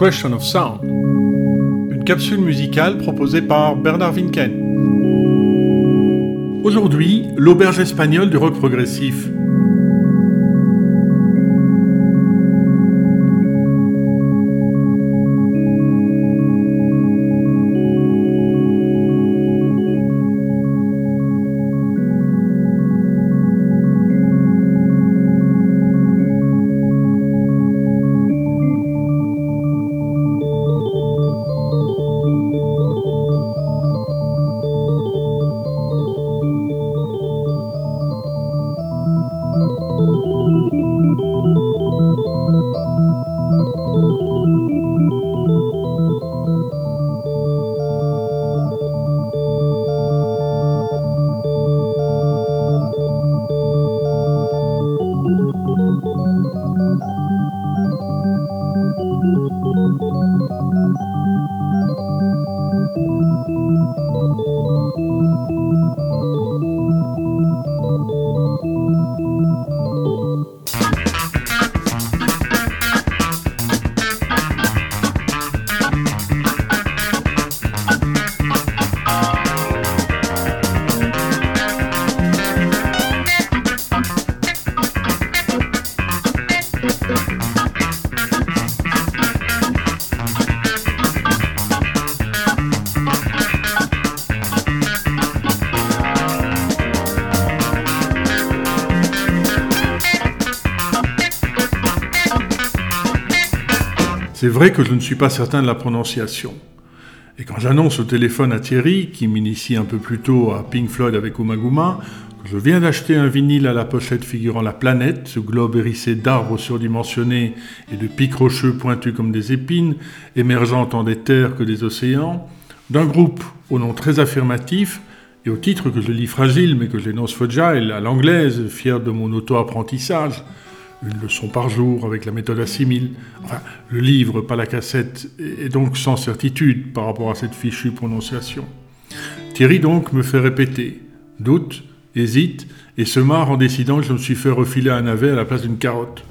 Question of Sound, une capsule musicale proposée par Bernard Winken. Aujourd'hui, l'auberge espagnole du rock progressif. C'est vrai que je ne suis pas certain de la prononciation. Et quand j'annonce au téléphone à Thierry, qui m'initie un peu plus tôt à Pink Floyd avec Umaguma, que je viens d'acheter un vinyle à la pochette figurant la planète, ce globe hérissé d'arbres surdimensionnés et de pics rocheux pointus comme des épines, émergeant tant des terres que des océans, d'un groupe au nom très affirmatif, et au titre que je lis fragile mais que j'énonce fragile à l'anglaise, fier de mon auto-apprentissage, une leçon par jour avec la méthode assimile. Enfin, le livre, pas la cassette, est donc sans certitude par rapport à cette fichue prononciation. Thierry donc me fait répéter, doute, hésite, et se marre en décidant que je me suis fait refiler un navet à la place d'une carotte.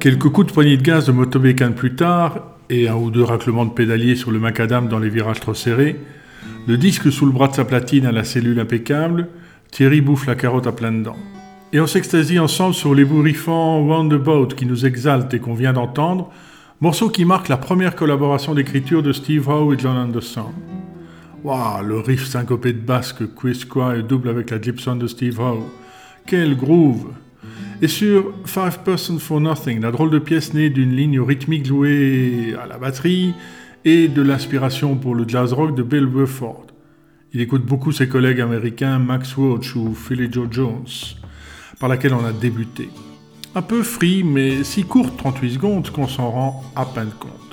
Quelques coups de poignée de gaz de motobécane plus tard, et un ou deux raclements de pédalier sur le macadam dans les virages trop serrés, le disque sous le bras de sa platine à la cellule impeccable, Thierry bouffe la carotte à pleines dents. Et on s'extasie ensemble sur les bourrifants Roundabout qui nous exaltent et qu'on vient d'entendre, morceau qui marque la première collaboration d'écriture de Steve Howe et John Anderson. Waouh, le riff syncopé de basse que Quisqua double avec la Gibson de Steve Howe. Quel groove Et sur Five Person for Nothing, la drôle de pièce née d'une ligne rythmique jouée à la batterie et de l'inspiration pour le jazz rock de Bill Burford. Il écoute beaucoup ses collègues américains Max Roach ou Philly Joe Jones, par laquelle on a débuté. Un peu free, mais si courte, 38 secondes, qu'on s'en rend à peine compte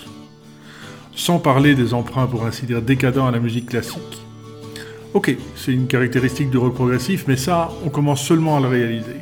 sans parler des emprunts pour ainsi dire décadents à la musique classique. Ok, c'est une caractéristique du rock progressif, mais ça, on commence seulement à le réaliser.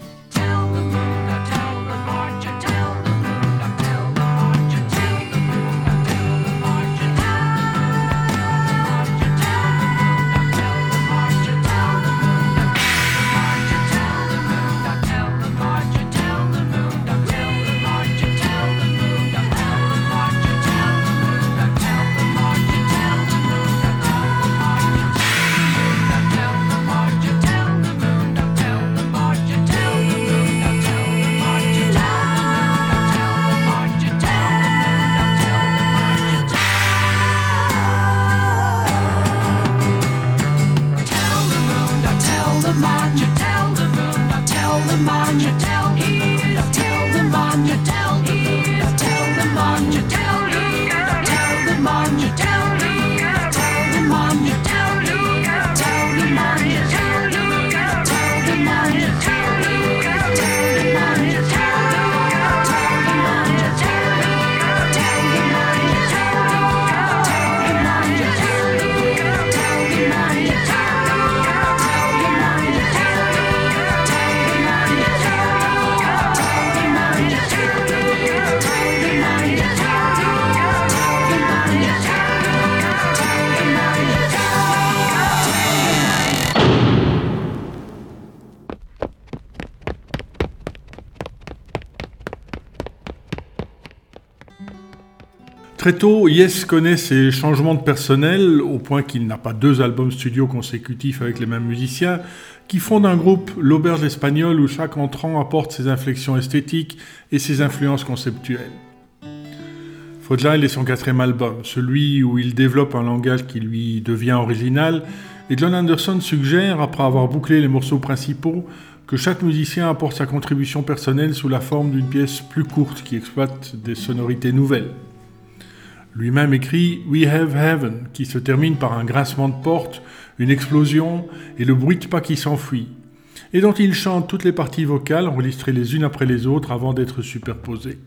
Très tôt, Yes connaît ses changements de personnel, au point qu'il n'a pas deux albums studio consécutifs avec les mêmes musiciens, qui fondent un groupe, l'Auberge espagnole, où chaque entrant apporte ses inflexions esthétiques et ses influences conceptuelles. Fragile est son quatrième album, celui où il développe un langage qui lui devient original, et John Anderson suggère, après avoir bouclé les morceaux principaux, que chaque musicien apporte sa contribution personnelle sous la forme d'une pièce plus courte qui exploite des sonorités nouvelles. Lui-même écrit We Have Heaven, qui se termine par un grincement de porte, une explosion et le bruit de pas qui s'enfuit, et dont il chante toutes les parties vocales enregistrées les unes après les autres avant d'être superposées.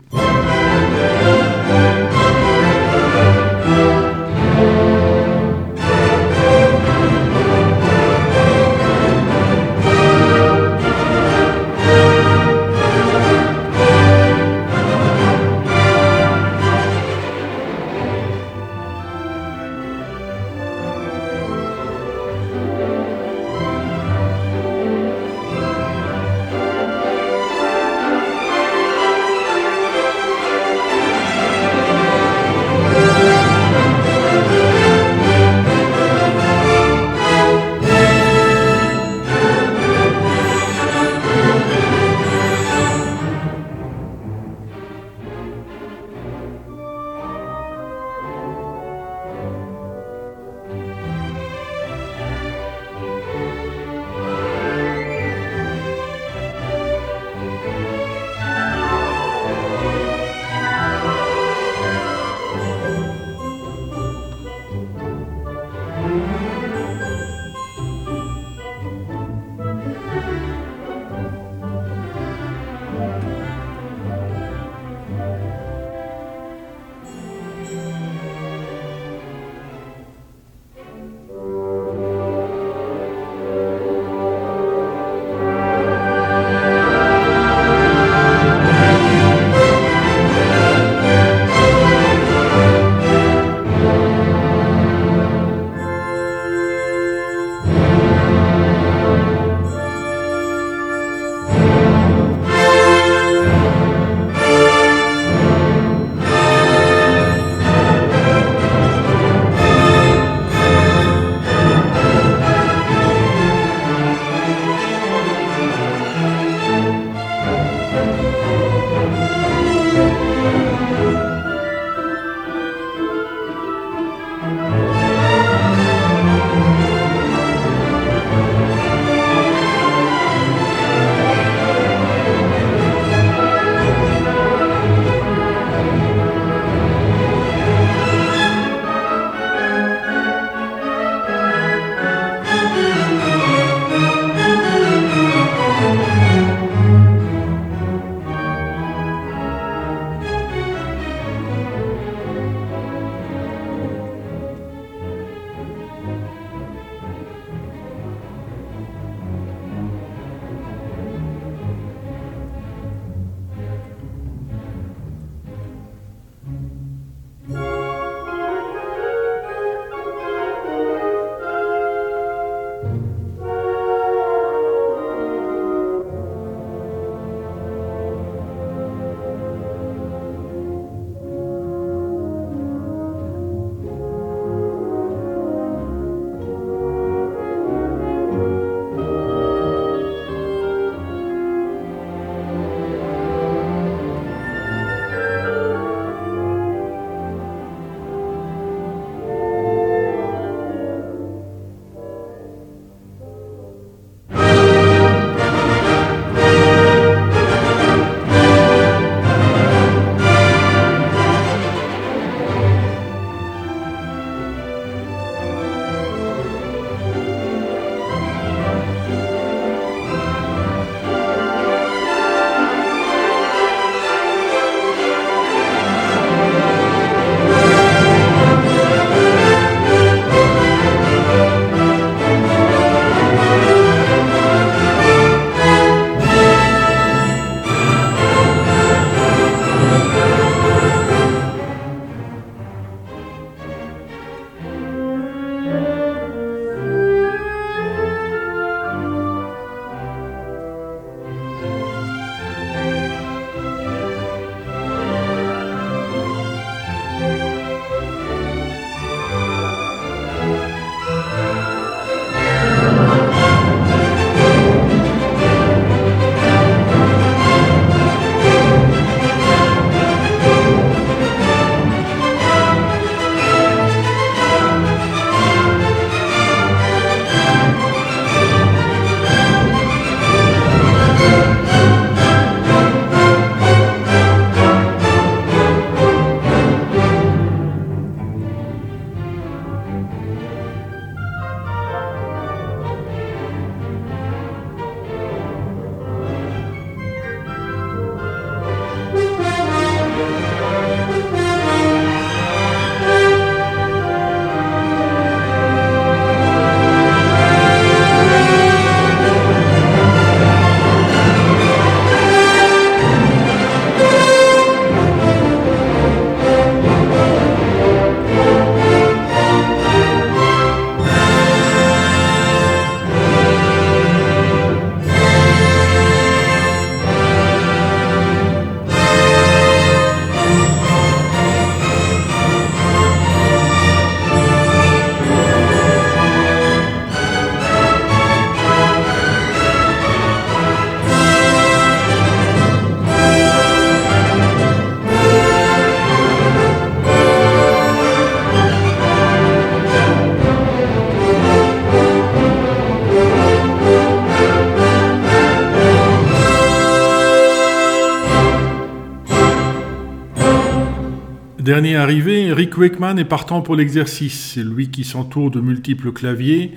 Arrivé, Rick Wakeman est partant pour l'exercice. C'est lui qui s'entoure de multiples claviers,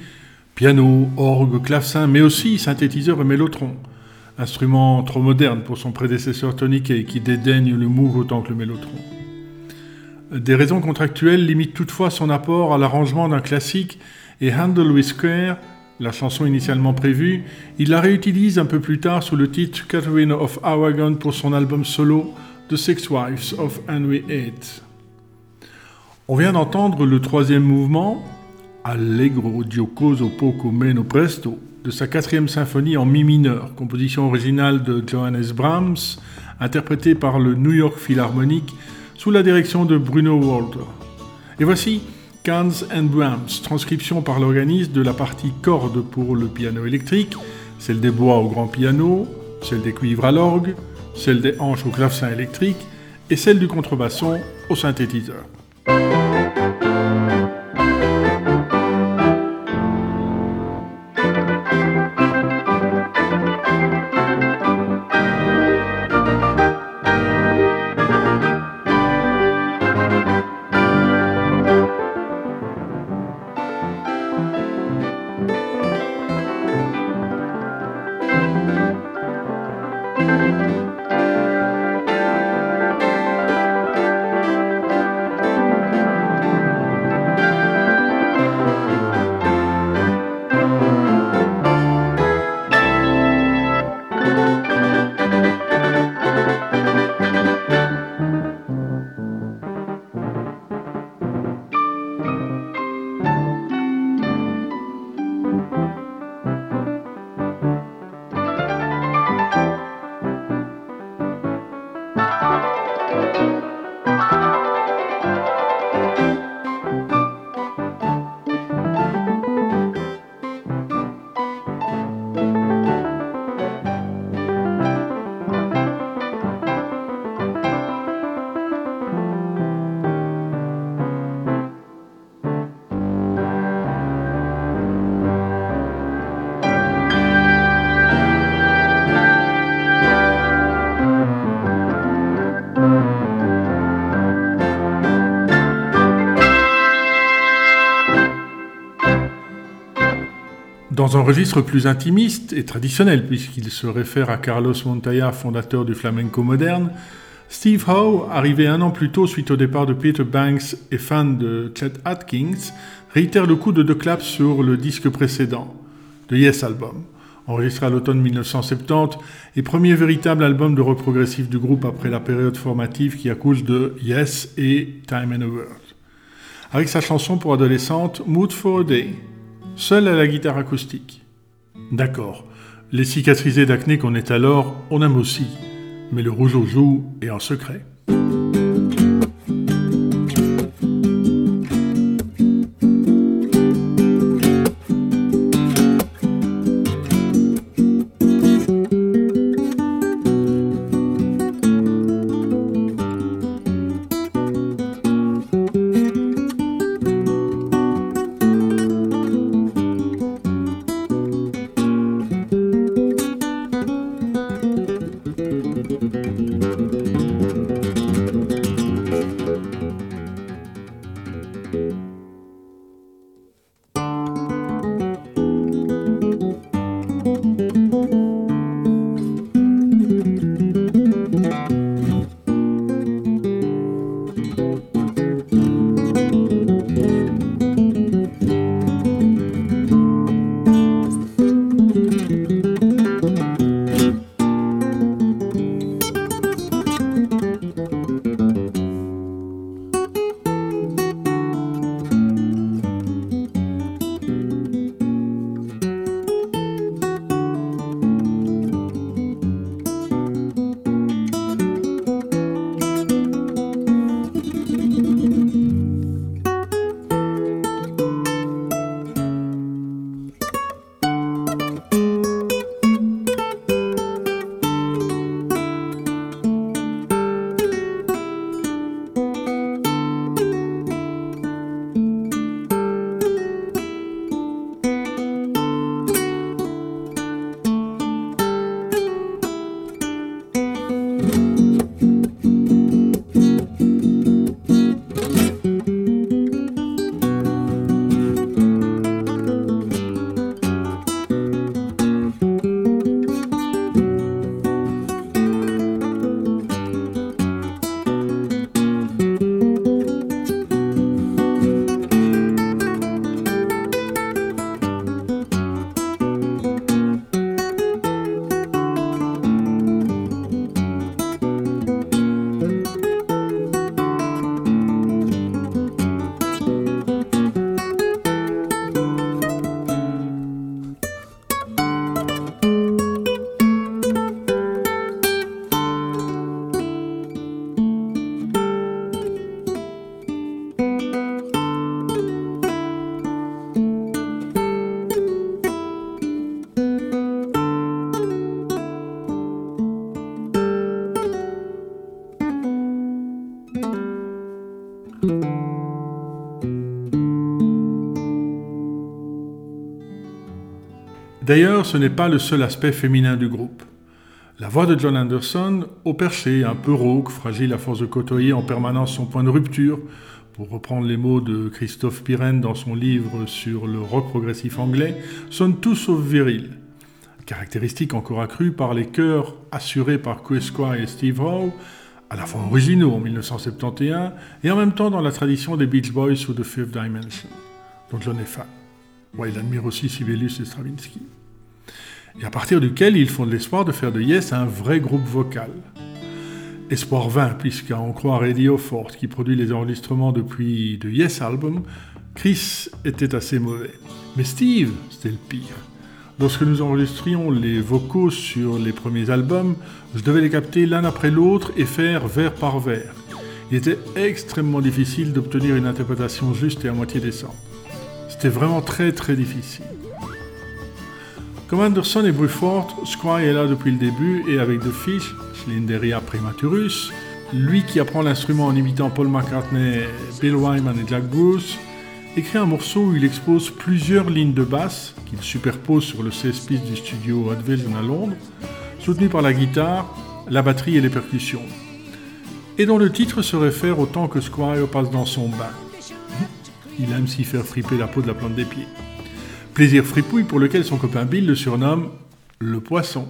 piano, orgue, clavecin, mais aussi synthétiseur et mélotron. Instrument trop moderne pour son prédécesseur Tony Kay, qui dédaigne le Moog autant que le mélotron. Des raisons contractuelles limitent toutefois son apport à l'arrangement d'un classique et Handle with Care, la chanson initialement prévue, il la réutilise un peu plus tard sous le titre Catherine of Aragon pour son album solo The Six Wives of Henry VIII. On vient d'entendre le troisième mouvement, Allegro giocoso poco meno presto, de sa quatrième symphonie en mi mineur, composition originale de Johannes Brahms, interprétée par le New York Philharmonic sous la direction de Bruno Walter. Et voici Cans and Brahms, transcription par l'organiste de la partie corde pour le piano électrique, celle des bois au grand piano, celle des cuivres à l'orgue, celle des hanches au clavecin électrique et celle du contrebasson au synthétiseur. Dans un registre plus intimiste et traditionnel, puisqu'il se réfère à Carlos Montoya, fondateur du flamenco moderne, Steve Howe, arrivé un an plus tôt suite au départ de Peter Banks et fan de Chet Atkins, réitère le coup de deux claps sur le disque précédent, The Yes Album, enregistré à l'automne 1970 et premier véritable album de rock progressif du groupe après la période formative qui accouche de Yes et Time and a World. Avec sa chanson pour adolescente Mood for a Day, seul à la guitare acoustique. D'accord, les cicatrisés d'acné qu'on est alors, on aime aussi, mais le rouge au joues est en secret. D'ailleurs, ce n'est pas le seul aspect féminin du groupe. La voix de John Anderson, au perché, un peu rauque, fragile à force de côtoyer en permanence son point de rupture, pour reprendre les mots de Christophe Pirenne dans son livre sur le rock progressif anglais, sonne tout sauf viril. Caractéristique encore accrue par les chœurs assurés par Squire et Steve Howe, à la fois originaux en 1971 et en même temps dans la tradition des Beach Boys ou The Fifth Dimension, dont John est fan. Ouais, il admire aussi Sibelius et Stravinsky et à partir duquel ils font de l'espoir de faire de Yes un vrai groupe vocal. Espoir vain, puisqu'à en croire Eddie Offord, qui produit les enregistrements depuis The Yes Album, Chris était assez mauvais. Mais Steve, c'était le pire. Lorsque nous enregistrions les vocaux sur les premiers albums, je devais les capter l'un après l'autre et faire vers par vers. Il était extrêmement difficile d'obtenir une interprétation juste et à moitié décente. C'était vraiment très très difficile. Comme Anderson et Bruford, Squire est là depuis le début et avec The Fish, Schlinderia Prematurus, lui qui apprend l'instrument en imitant Paul McCartney, Bill Wyman et Jack Bruce, écrit un morceau où il expose plusieurs lignes de basse qu'il superpose sur le 16 pistes du studio Vision à Londres, soutenu par la guitare, la batterie et les percussions, et dont le titre se réfère au temps que Squire passe dans son bain. Il aime s'y faire friper la peau de la plante des pieds. Plaisir fripouille pour lequel son copain Bill le surnomme le poisson.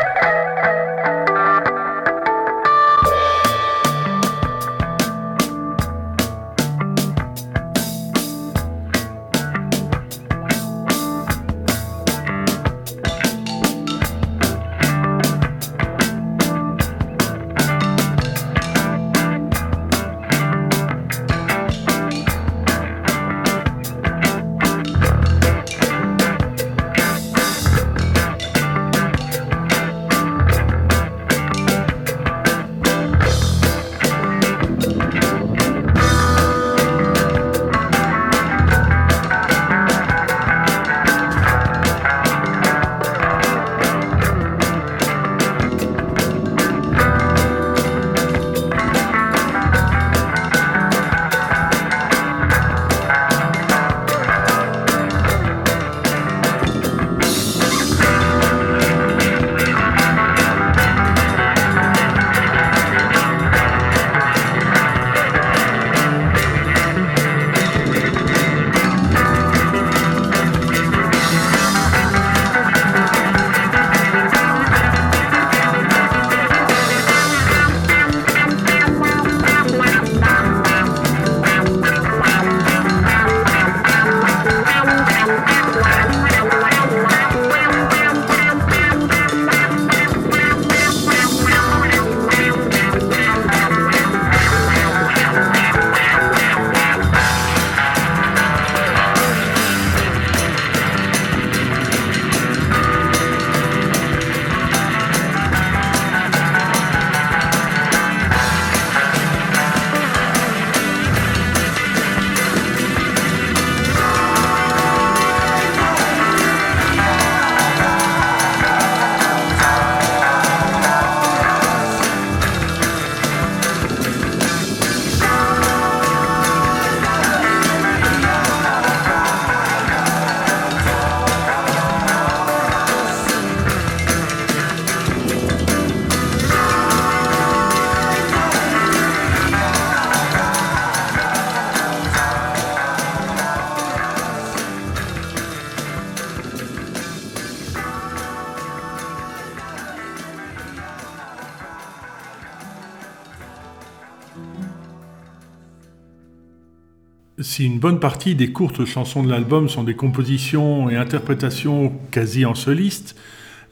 Si une bonne partie des courtes chansons de l'album sont des compositions et interprétations quasi en soliste,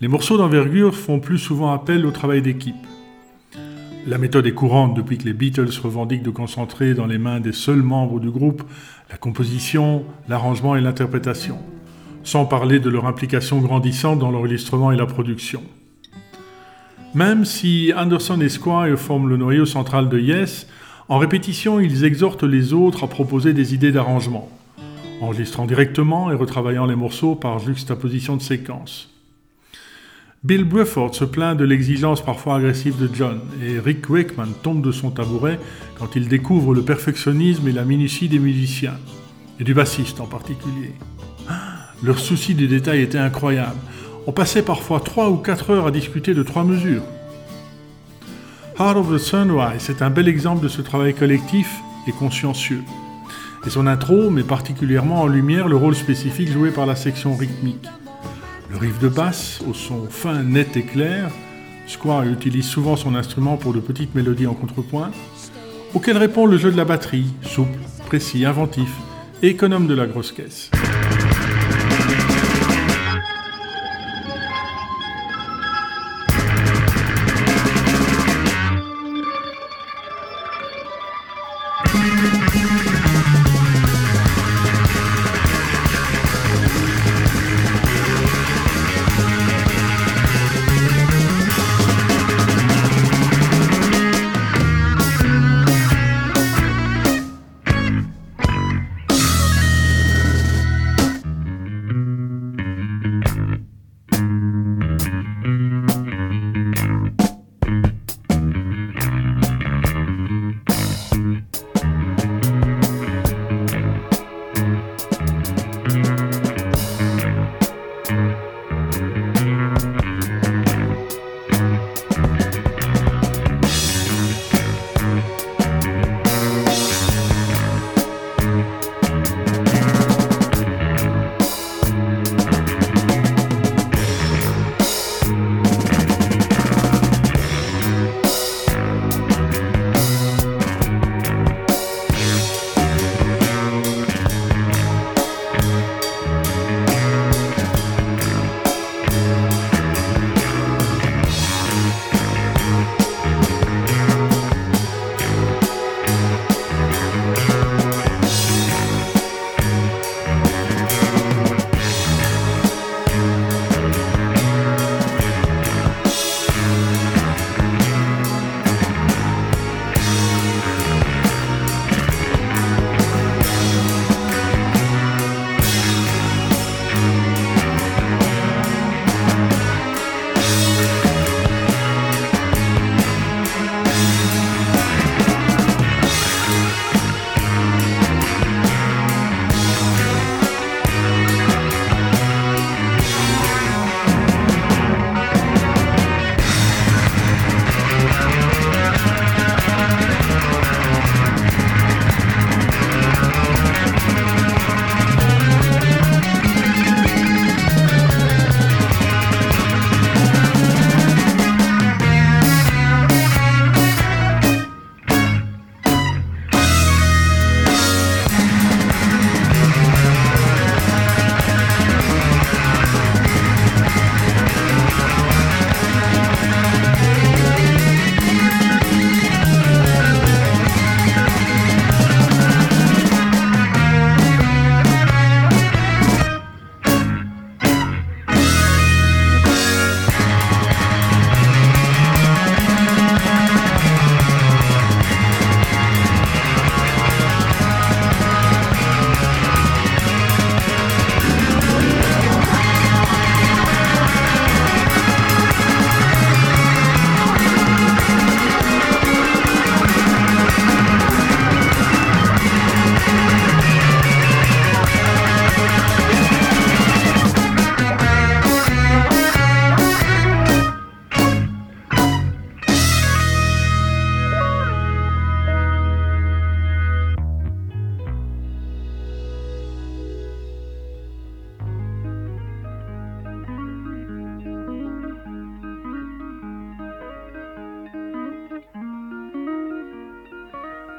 les morceaux d'envergure font plus souvent appel au travail d'équipe. La méthode est courante depuis que les Beatles revendiquent de concentrer dans les mains des seuls membres du groupe la composition, l'arrangement et l'interprétation, sans parler de leur implication grandissante dans l'enregistrement et la production. Même si Anderson et Squire forment le noyau central de Yes, en répétition, ils exhortent les autres à proposer des idées d'arrangement, enregistrant directement et retravaillant les morceaux par juxtaposition de séquences. Bill Bruford se plaint de l'exigence parfois agressive de John, et Rick Wakeman tombe de son tabouret quand il découvre le perfectionnisme et la minutie des musiciens, et du bassiste en particulier. Leur souci du détail était incroyable. On passait parfois trois ou quatre heures à discuter de trois mesures. Heart of the Sunrise est un bel exemple de ce travail collectif et consciencieux. Et son intro met particulièrement en lumière le rôle spécifique joué par la section rythmique. Le riff de basse, au son fin, net et clair, Square utilise souvent son instrument pour de petites mélodies en contrepoint, auquel répond le jeu de la batterie, souple, précis, inventif et économe de la grosse caisse.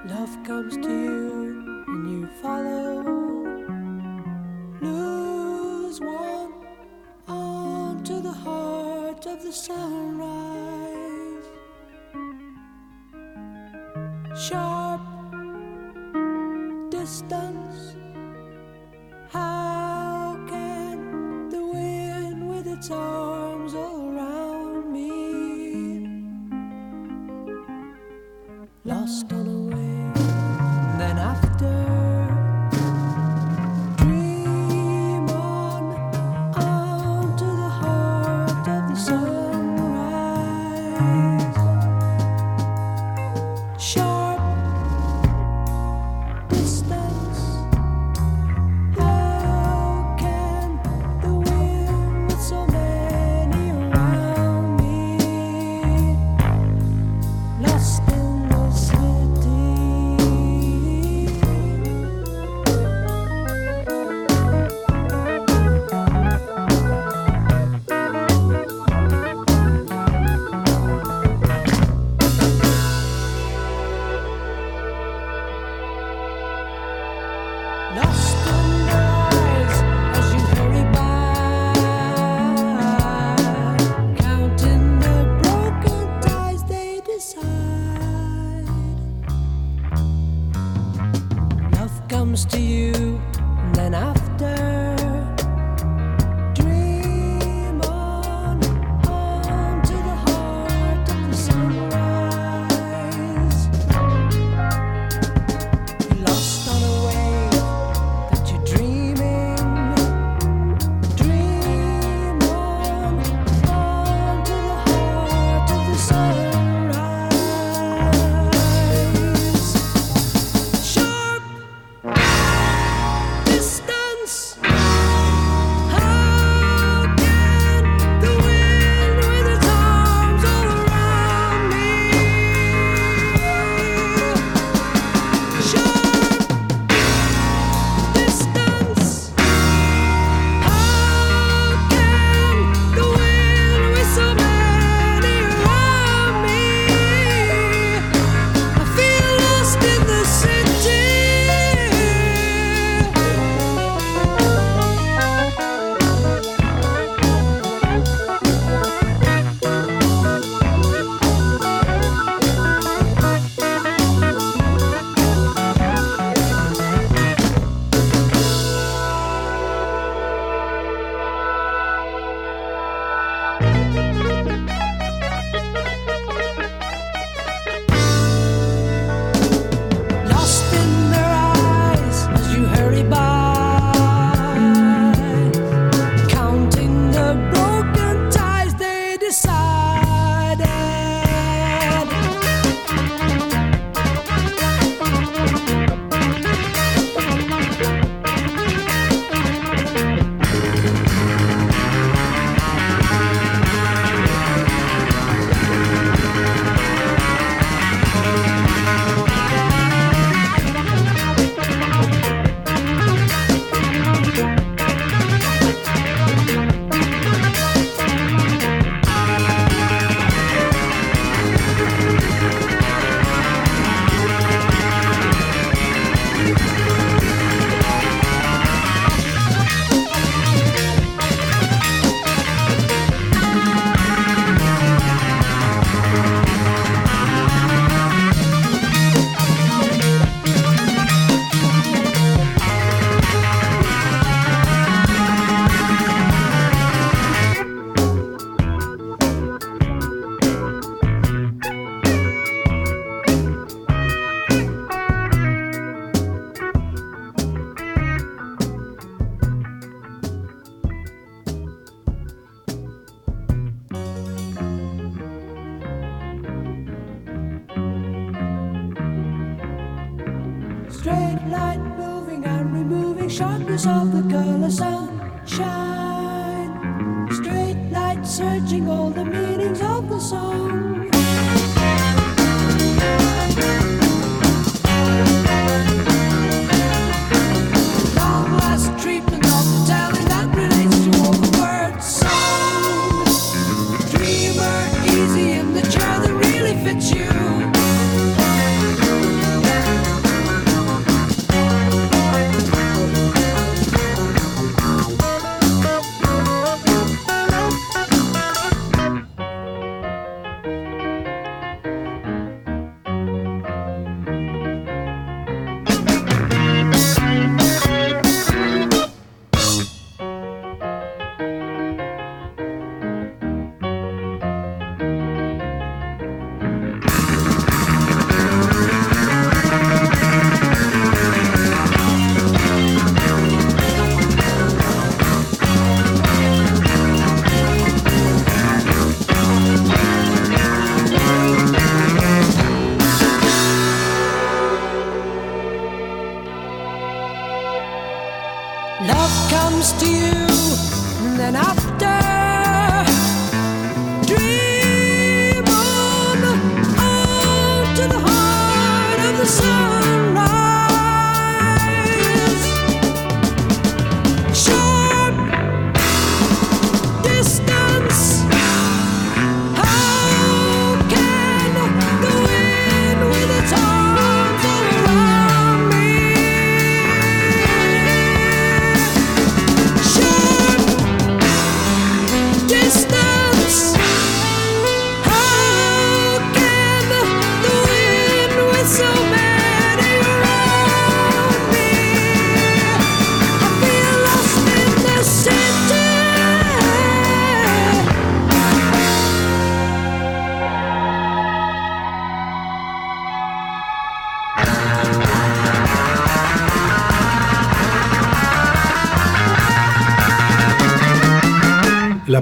Love comes to you and you follow. Lose one arm to the heart of the sunrise. Sharp distance. How can the wind with its own?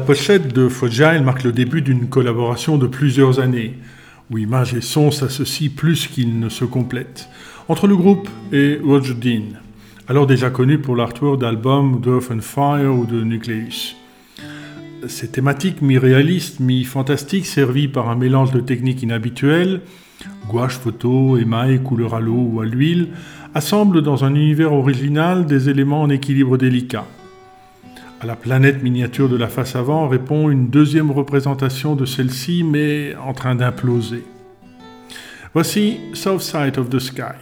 Pochette de Fogile marque le début d'une collaboration de plusieurs années, où images et sons s'associent plus qu'ils ne se complètent, entre le groupe et Roger Dean, alors déjà connu pour l'artwork d'albums d'Earth and Fire ou de Nucleus. Ces thématiques mi-réalistes, mi-fantastiques, servies par un mélange de techniques inhabituelles, gouache, photo, émail, couleur à l'eau ou à l'huile, assemblent dans un univers original des éléments en équilibre délicat. À la planète miniature de la face avant répond une deuxième représentation de celle-ci, mais en train d'imploser. Voici South Side of the Sky.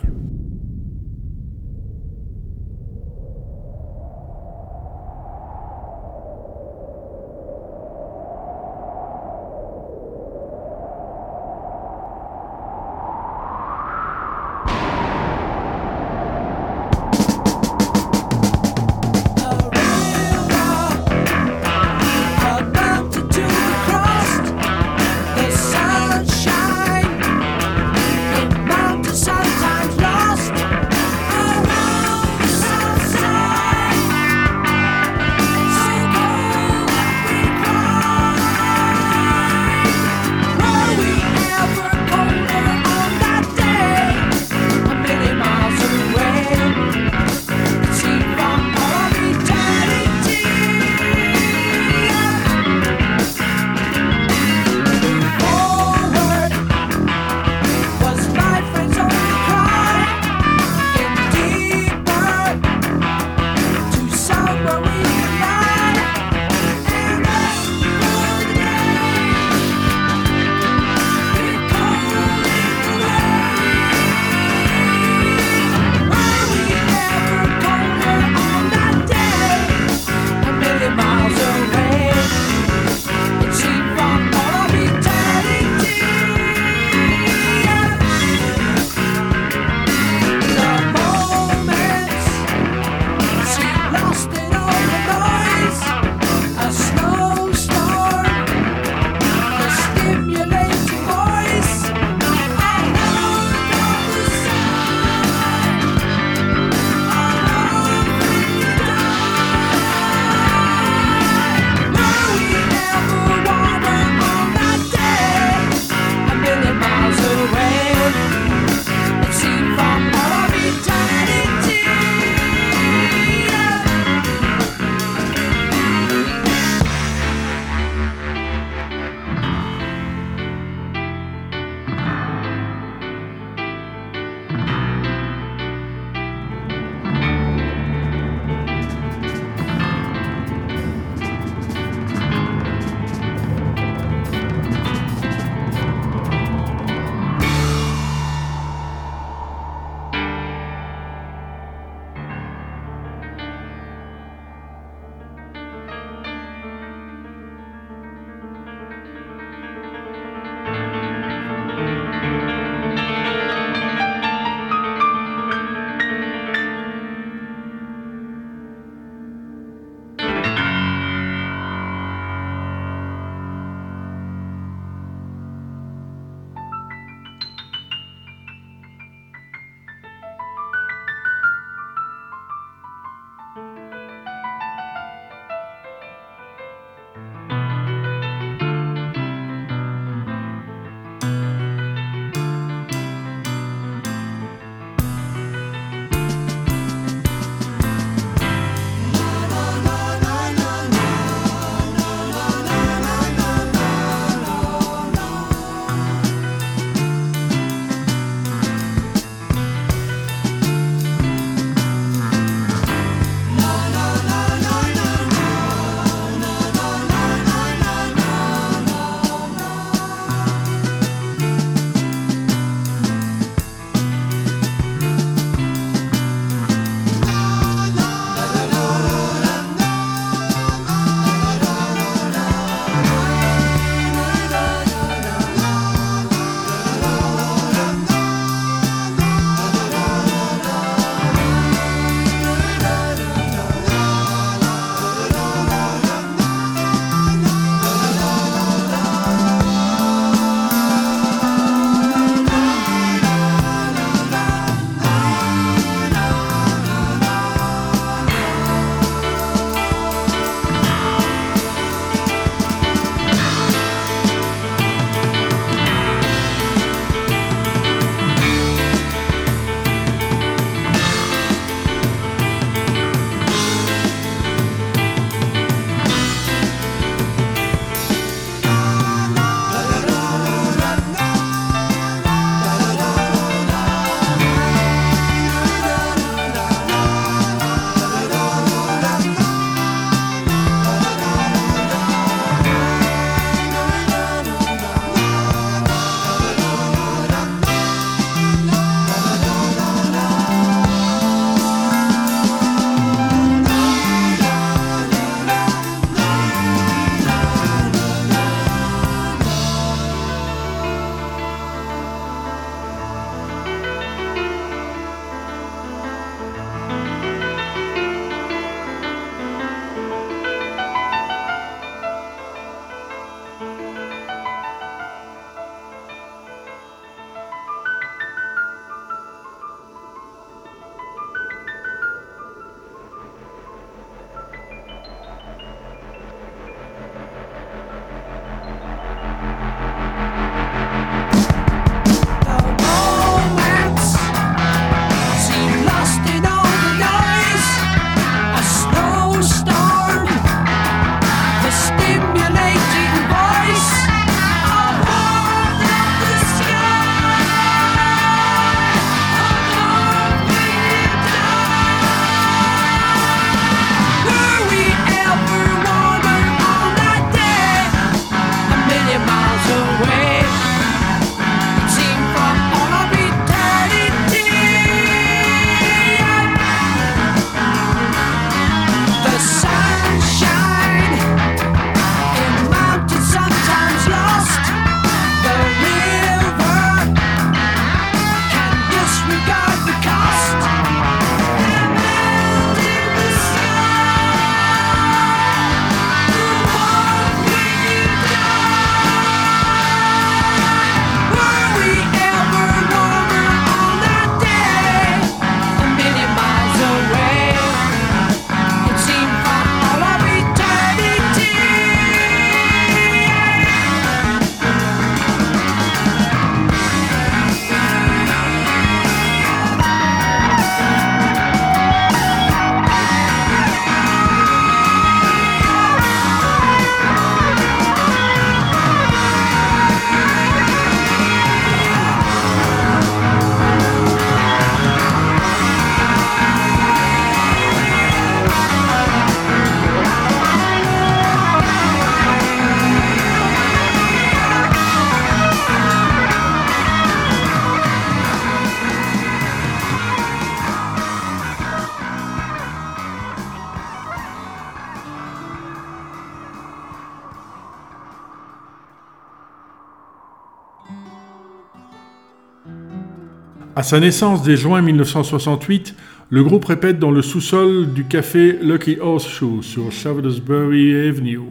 À sa naissance dès juin 1968, le groupe répète dans le sous-sol du café Lucky Horseshoe sur Shaftesbury Avenue.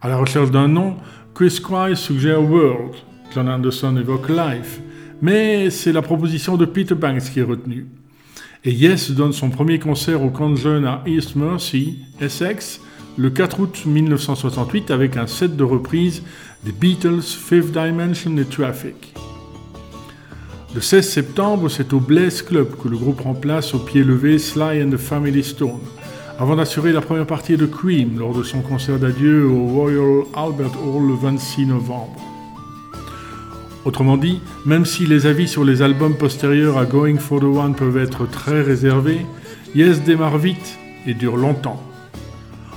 À la recherche d'un nom, Chris Squire suggère World, John Anderson évoque Life, mais c'est la proposition de Peter Banks qui est retenue. Et Yes donne son premier concert au camp de jeunes à East Mercy, Essex, le 4 août 1968 avec un set de reprises des Beatles, Fifth Dimension et Traffic. Le 16 septembre, c'est au Blaze Club que le groupe remplace au pied levé Sly and the Family Stone, avant d'assurer la première partie de Cream lors de son concert d'adieu au Royal Albert Hall le 26 novembre. Autrement dit, même si les avis sur les albums postérieurs à Going for the One peuvent être très réservés, Yes démarre vite et dure longtemps.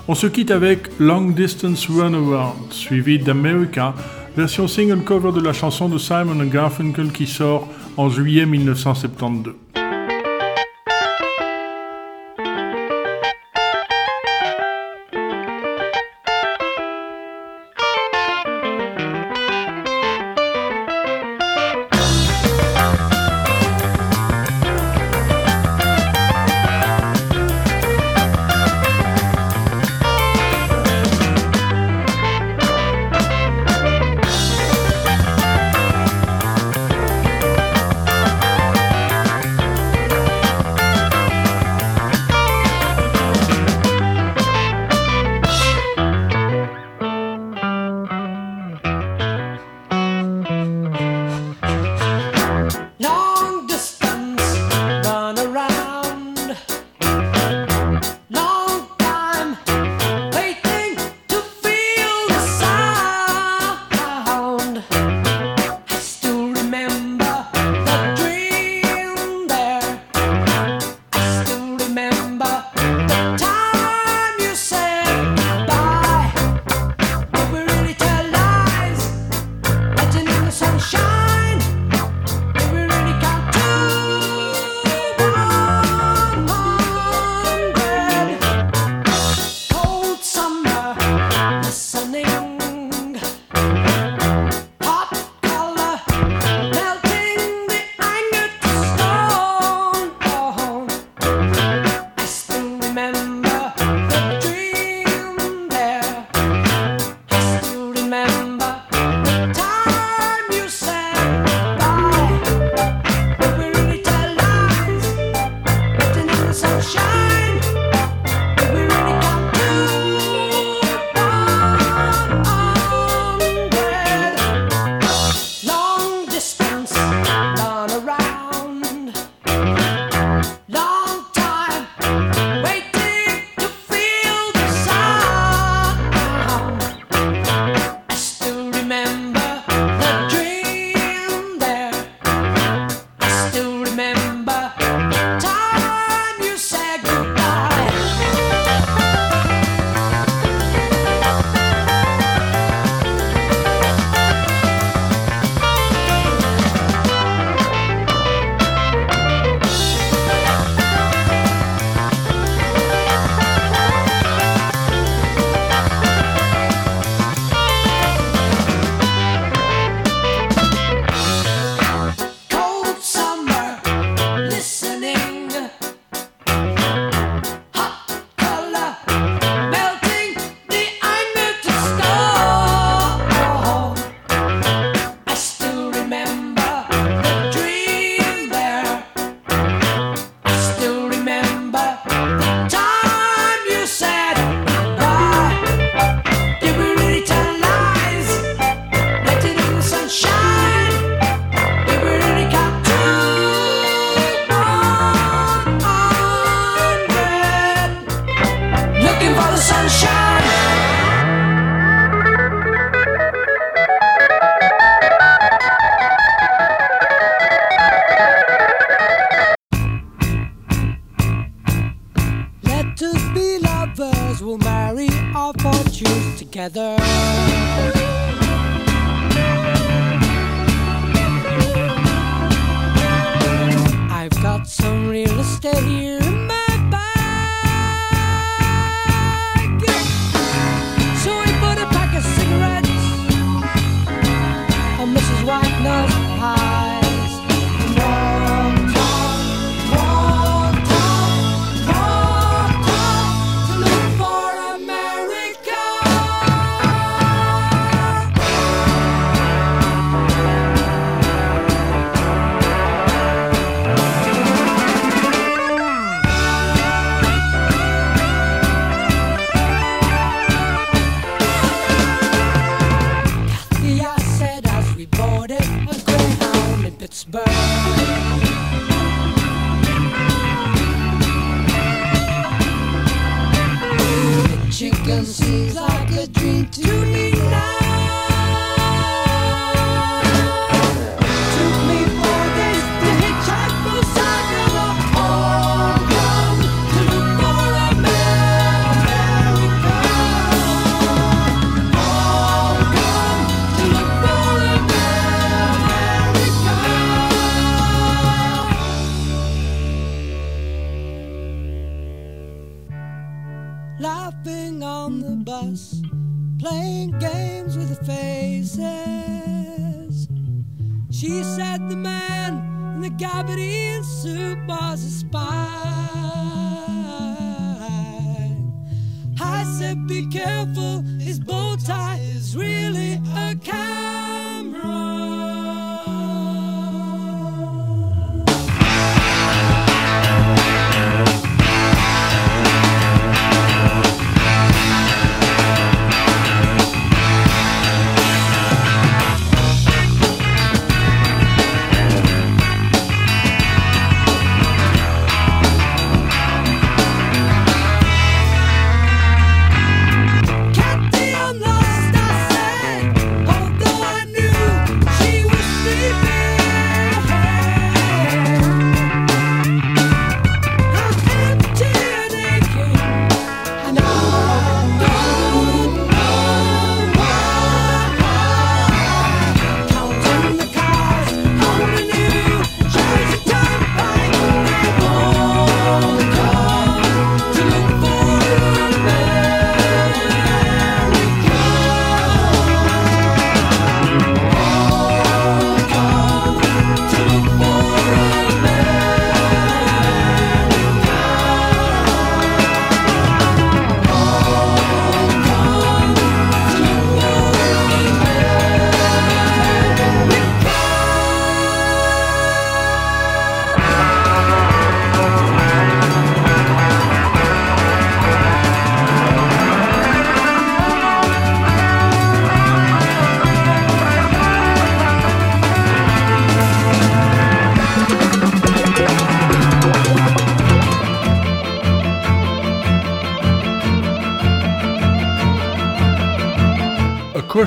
On se quitte avec Long Distance Runaround, suivi d'America, version single cover de la chanson de Simon Garfunkel qui sort en juillet 1972.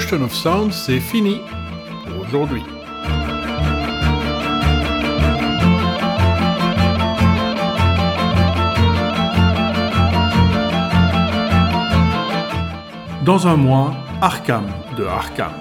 Ocean of Sound, c'est fini pour aujourd'hui. Dans un mois, Arkham de Arkham.